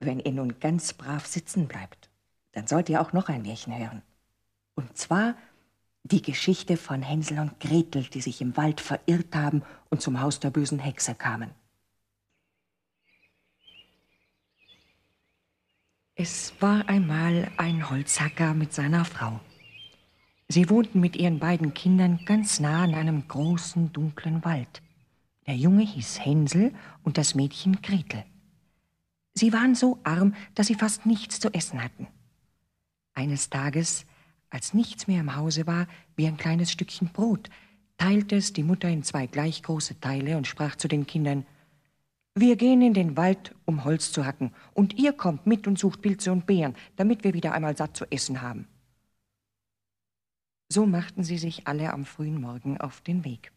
Wenn ihr nun ganz brav sitzen bleibt, dann sollt ihr auch noch ein Märchen hören. Und zwar die Geschichte von Hänsel und Gretel, die sich im Wald verirrt haben und zum Haus der bösen Hexe kamen. Es war einmal ein Holzhacker mit seiner Frau. Sie wohnten mit ihren beiden Kindern ganz nah an einem großen, dunklen Wald. Der Junge hieß Hänsel und das Mädchen Gretel. Sie waren so arm, dass sie fast nichts zu essen hatten. Eines Tages, als nichts mehr im Hause war, wie ein kleines Stückchen Brot, teilte es die Mutter in zwei gleich große Teile und sprach zu den Kindern Wir gehen in den Wald, um Holz zu hacken, und ihr kommt mit und sucht Pilze und Beeren, damit wir wieder einmal satt zu essen haben. So machten sie sich alle am frühen Morgen auf den Weg.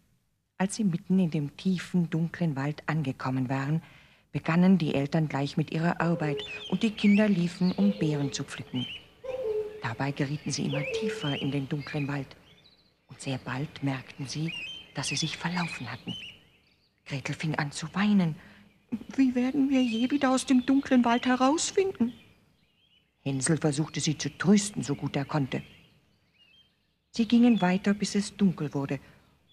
Als sie mitten in dem tiefen, dunklen Wald angekommen waren, begannen die Eltern gleich mit ihrer Arbeit und die Kinder liefen, um Beeren zu pflücken. Dabei gerieten sie immer tiefer in den dunklen Wald und sehr bald merkten sie, dass sie sich verlaufen hatten. Gretel fing an zu weinen. Wie werden wir je wieder aus dem dunklen Wald herausfinden? Hänsel versuchte sie zu trösten, so gut er konnte. Sie gingen weiter, bis es dunkel wurde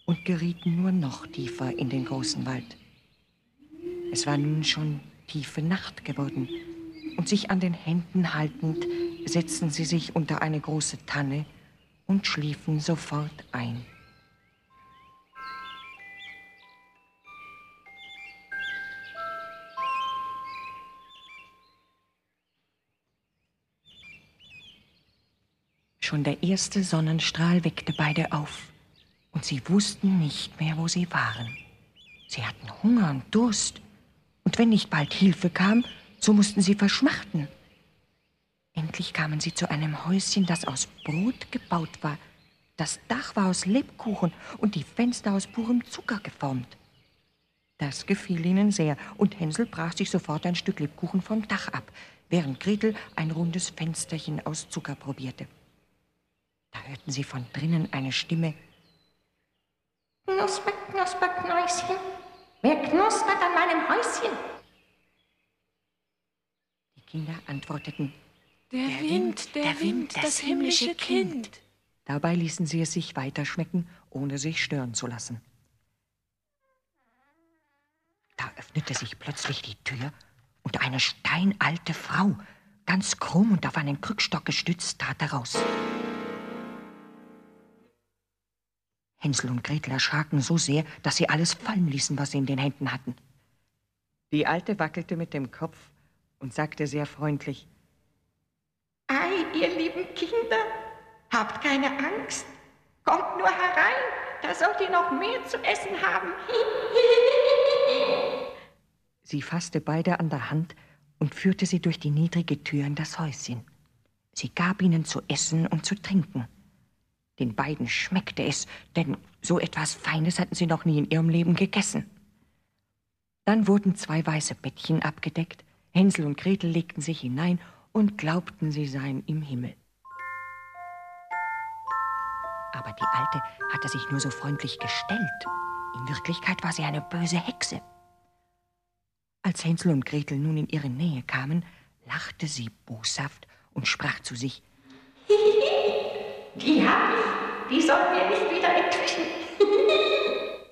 und gerieten nur noch tiefer in den großen Wald. Es war nun schon tiefe Nacht geworden, und sich an den Händen haltend, setzten sie sich unter eine große Tanne und schliefen sofort ein. Schon der erste Sonnenstrahl weckte beide auf und sie wussten nicht mehr, wo sie waren. Sie hatten Hunger und Durst, und wenn nicht bald Hilfe kam, so mussten sie verschmachten. Endlich kamen sie zu einem Häuschen, das aus Brot gebaut war. Das Dach war aus Lebkuchen und die Fenster aus purem Zucker geformt. Das gefiel ihnen sehr, und Hänsel brach sich sofort ein Stück Lebkuchen vom Dach ab, während Gretel ein rundes Fensterchen aus Zucker probierte. Da hörten sie von drinnen eine Stimme, Knusper, knusper, Knäuschen. Wer knuspert an meinem Häuschen? Die Kinder antworteten, der, der Wind, der, der Wind, das, das himmlische kind. kind. Dabei ließen sie es sich weiterschmecken, ohne sich stören zu lassen. Da öffnete sich plötzlich die Tür und eine steinalte Frau, ganz krumm und auf einen Krückstock gestützt, trat heraus. Hänsel und Gretel erschraken so sehr, dass sie alles fallen ließen, was sie in den Händen hatten. Die Alte wackelte mit dem Kopf und sagte sehr freundlich, Ei, ihr lieben Kinder, habt keine Angst. Kommt nur herein, da sollt ihr noch mehr zu essen haben. sie fasste beide an der Hand und führte sie durch die niedrige Tür in das Häuschen. Sie gab ihnen zu essen und zu trinken. Den beiden schmeckte es, denn so etwas Feines hatten sie noch nie in ihrem Leben gegessen. Dann wurden zwei weiße Bettchen abgedeckt, Hänsel und Gretel legten sich hinein und glaubten, sie seien im Himmel. Aber die Alte hatte sich nur so freundlich gestellt. In Wirklichkeit war sie eine böse Hexe. Als Hänsel und Gretel nun in ihre Nähe kamen, lachte sie boshaft und sprach zu sich, Die hab die sollen wir nicht wieder entwischen.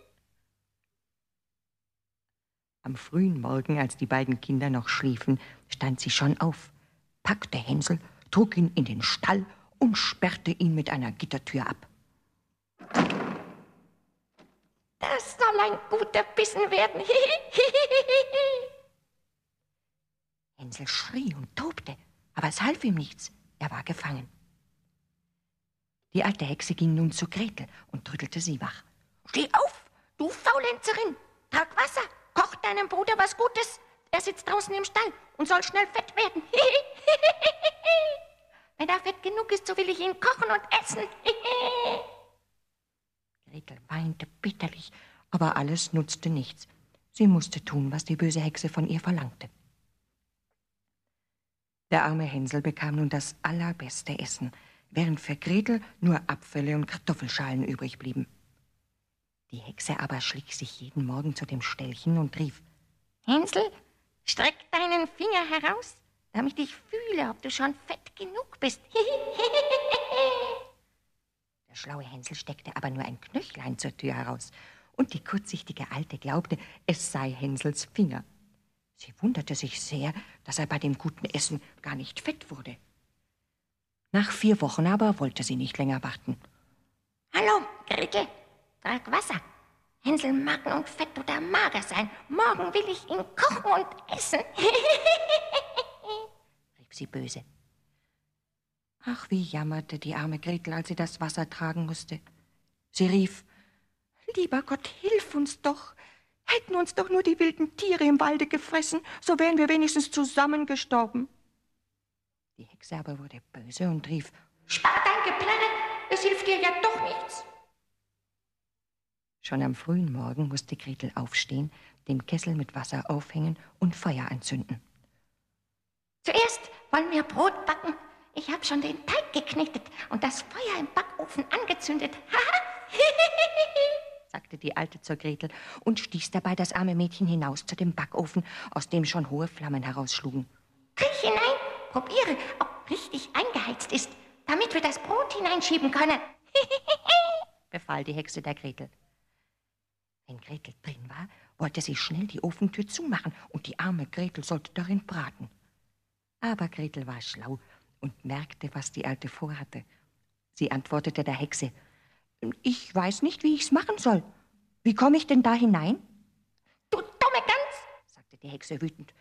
Am frühen Morgen, als die beiden Kinder noch schliefen, stand sie schon auf, packte Hänsel, trug ihn in den Stall und sperrte ihn mit einer Gittertür ab. Das soll ein guter Bissen werden. Hänsel schrie und tobte, aber es half ihm nichts. Er war gefangen. Die alte Hexe ging nun zu Gretel und rüttelte sie wach. Steh auf, du Faulenzerin! Trag Wasser, koch deinem Bruder was Gutes. Er sitzt draußen im Stall und soll schnell fett werden. Wenn er fett genug ist, so will ich ihn kochen und essen. Gretel weinte bitterlich, aber alles nutzte nichts. Sie musste tun, was die böse Hexe von ihr verlangte. Der arme Hänsel bekam nun das allerbeste Essen – während für Gretel nur Abfälle und Kartoffelschalen übrig blieben. Die Hexe aber schlich sich jeden Morgen zu dem Ställchen und rief, Hänsel, streck deinen Finger heraus damit ich fühle, ob du schon fett genug bist. Der schlaue Hänsel steckte aber nur ein Knöchlein zur Tür heraus, und die kurzsichtige Alte glaubte, es sei Hänsels Finger. Sie wunderte sich sehr, dass er bei dem guten Essen gar nicht fett wurde. Nach vier Wochen aber wollte sie nicht länger warten. Hallo, Gretel, trag Wasser. Hänsel mag nun fett oder mager sein. Morgen will ich ihn kochen und essen. rief sie böse. Ach, wie jammerte die arme Gretel, als sie das Wasser tragen musste. Sie rief, Lieber Gott, hilf uns doch. Hätten uns doch nur die wilden Tiere im Walde gefressen, so wären wir wenigstens zusammengestorben. Die Hexe aber wurde böse und rief, Spar dein Geplänne, es hilft dir ja doch nichts. Schon am frühen Morgen musste Gretel aufstehen, den Kessel mit Wasser aufhängen und Feuer anzünden. Zuerst wollen wir Brot backen. Ich habe schon den Teig geknetet und das Feuer im Backofen angezündet. sagte die Alte zur Gretel und stieß dabei das arme Mädchen hinaus zu dem Backofen, aus dem schon hohe Flammen herausschlugen. Kriech hinein, probiere, ob richtig eingeheizt ist, damit wir das Brot hineinschieben können, befahl die Hexe der Gretel. Wenn Gretel drin war, wollte sie schnell die Ofentür zumachen und die arme Gretel sollte darin braten. Aber Gretel war schlau und merkte, was die Alte vorhatte. Sie antwortete der Hexe, ich weiß nicht, wie ich's machen soll. Wie komme ich denn da hinein? Du dumme Gans, sagte die Hexe wütend.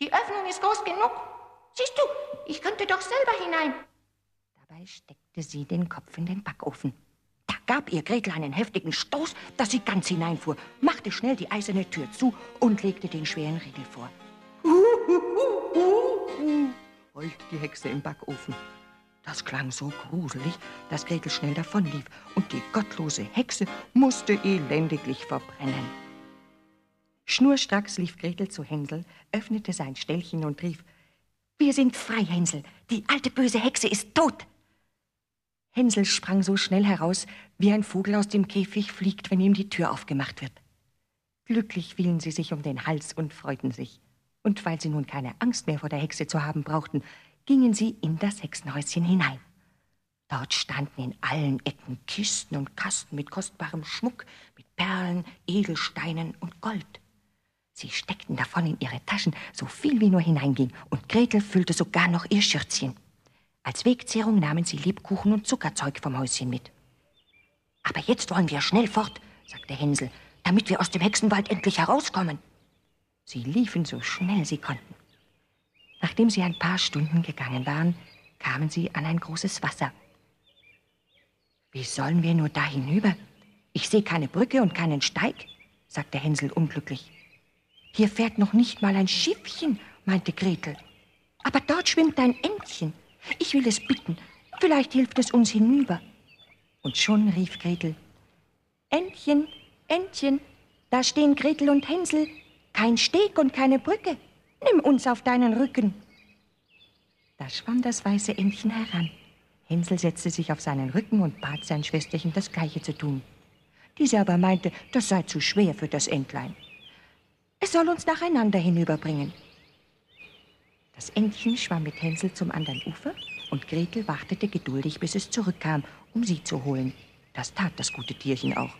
Die Öffnung ist groß genug. Siehst du, ich könnte doch selber hinein. Dabei steckte sie den Kopf in den Backofen. Da gab ihr Gretel einen heftigen Stoß, dass sie ganz hineinfuhr, machte schnell die eiserne Tür zu und legte den schweren Riegel vor. Heulte die Hexe im Backofen. Das klang so gruselig, dass Gretel schnell davonlief und die gottlose Hexe musste elendiglich verbrennen. Schnurstracks lief Gretel zu Hänsel, öffnete sein Ställchen und rief, Wir sind frei, Hänsel, die alte böse Hexe ist tot. Hänsel sprang so schnell heraus, wie ein Vogel aus dem Käfig fliegt, wenn ihm die Tür aufgemacht wird. Glücklich fielen sie sich um den Hals und freuten sich. Und weil sie nun keine Angst mehr vor der Hexe zu haben brauchten, gingen sie in das Hexenhäuschen hinein. Dort standen in allen Ecken Kisten und Kasten mit kostbarem Schmuck, mit Perlen, Edelsteinen und Gold. Sie steckten davon in ihre Taschen so viel wie nur hineinging, und Gretel füllte sogar noch ihr Schürzchen. Als Wegzehrung nahmen sie Lebkuchen und Zuckerzeug vom Häuschen mit. Aber jetzt wollen wir schnell fort, sagte Hänsel, damit wir aus dem Hexenwald endlich herauskommen. Sie liefen so schnell sie konnten. Nachdem sie ein paar Stunden gegangen waren, kamen sie an ein großes Wasser. Wie sollen wir nur da hinüber? Ich sehe keine Brücke und keinen Steig, sagte Hänsel unglücklich. Hier fährt noch nicht mal ein Schiffchen, meinte Gretel. Aber dort schwimmt ein Entchen. Ich will es bitten. Vielleicht hilft es uns hinüber. Und schon rief Gretel: Entchen, Entchen, da stehen Gretel und Hänsel. Kein Steg und keine Brücke. Nimm uns auf deinen Rücken. Da schwamm das weiße Entchen heran. Hänsel setzte sich auf seinen Rücken und bat sein Schwesterchen, das Gleiche zu tun. Diese aber meinte, das sei zu schwer für das Entlein. Es soll uns nacheinander hinüberbringen. Das Entchen schwamm mit Hänsel zum anderen Ufer und Gretel wartete geduldig, bis es zurückkam, um sie zu holen. Das tat das gute Tierchen auch.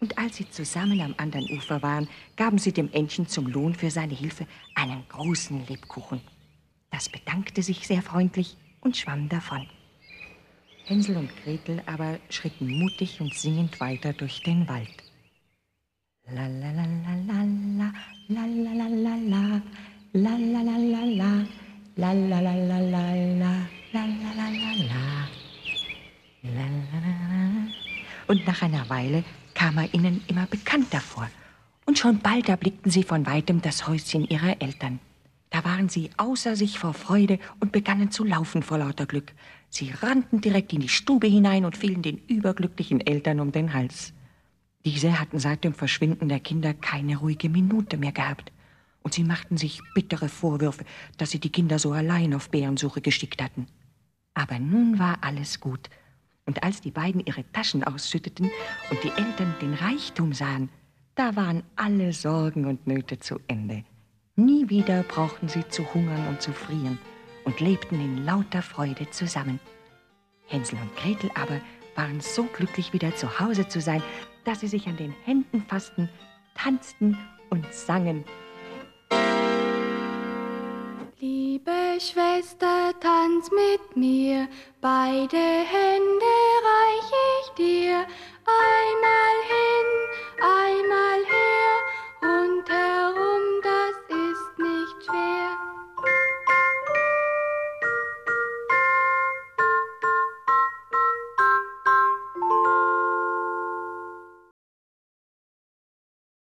Und als sie zusammen am anderen Ufer waren, gaben sie dem Entchen zum Lohn für seine Hilfe einen großen Lebkuchen. Das bedankte sich sehr freundlich und schwamm davon. Hänsel und Gretel aber schritten mutig und singend weiter durch den Wald. La la la la la Und nach einer Weile kam er ihnen immer bekannter vor. Und schon bald erblickten sie von weitem das Häuschen ihrer Eltern. Da waren sie außer sich vor Freude und begannen zu laufen vor lauter Glück. Sie rannten direkt in die Stube hinein und fielen den überglücklichen Eltern um den Hals. Diese hatten seit dem Verschwinden der Kinder keine ruhige Minute mehr gehabt. Und sie machten sich bittere Vorwürfe, dass sie die Kinder so allein auf Bärensuche geschickt hatten. Aber nun war alles gut und als die beiden ihre Taschen ausschütteten und die Eltern den Reichtum sahen, da waren alle Sorgen und Nöte zu Ende. Nie wieder brauchten sie zu hungern und zu frieren und lebten in lauter Freude zusammen. Hänsel und Gretel aber waren so glücklich, wieder zu Hause zu sein, dass sie sich an den Händen fassten, tanzten und sangen. Liebe Schwester, tanz mit mir, beide Hände reich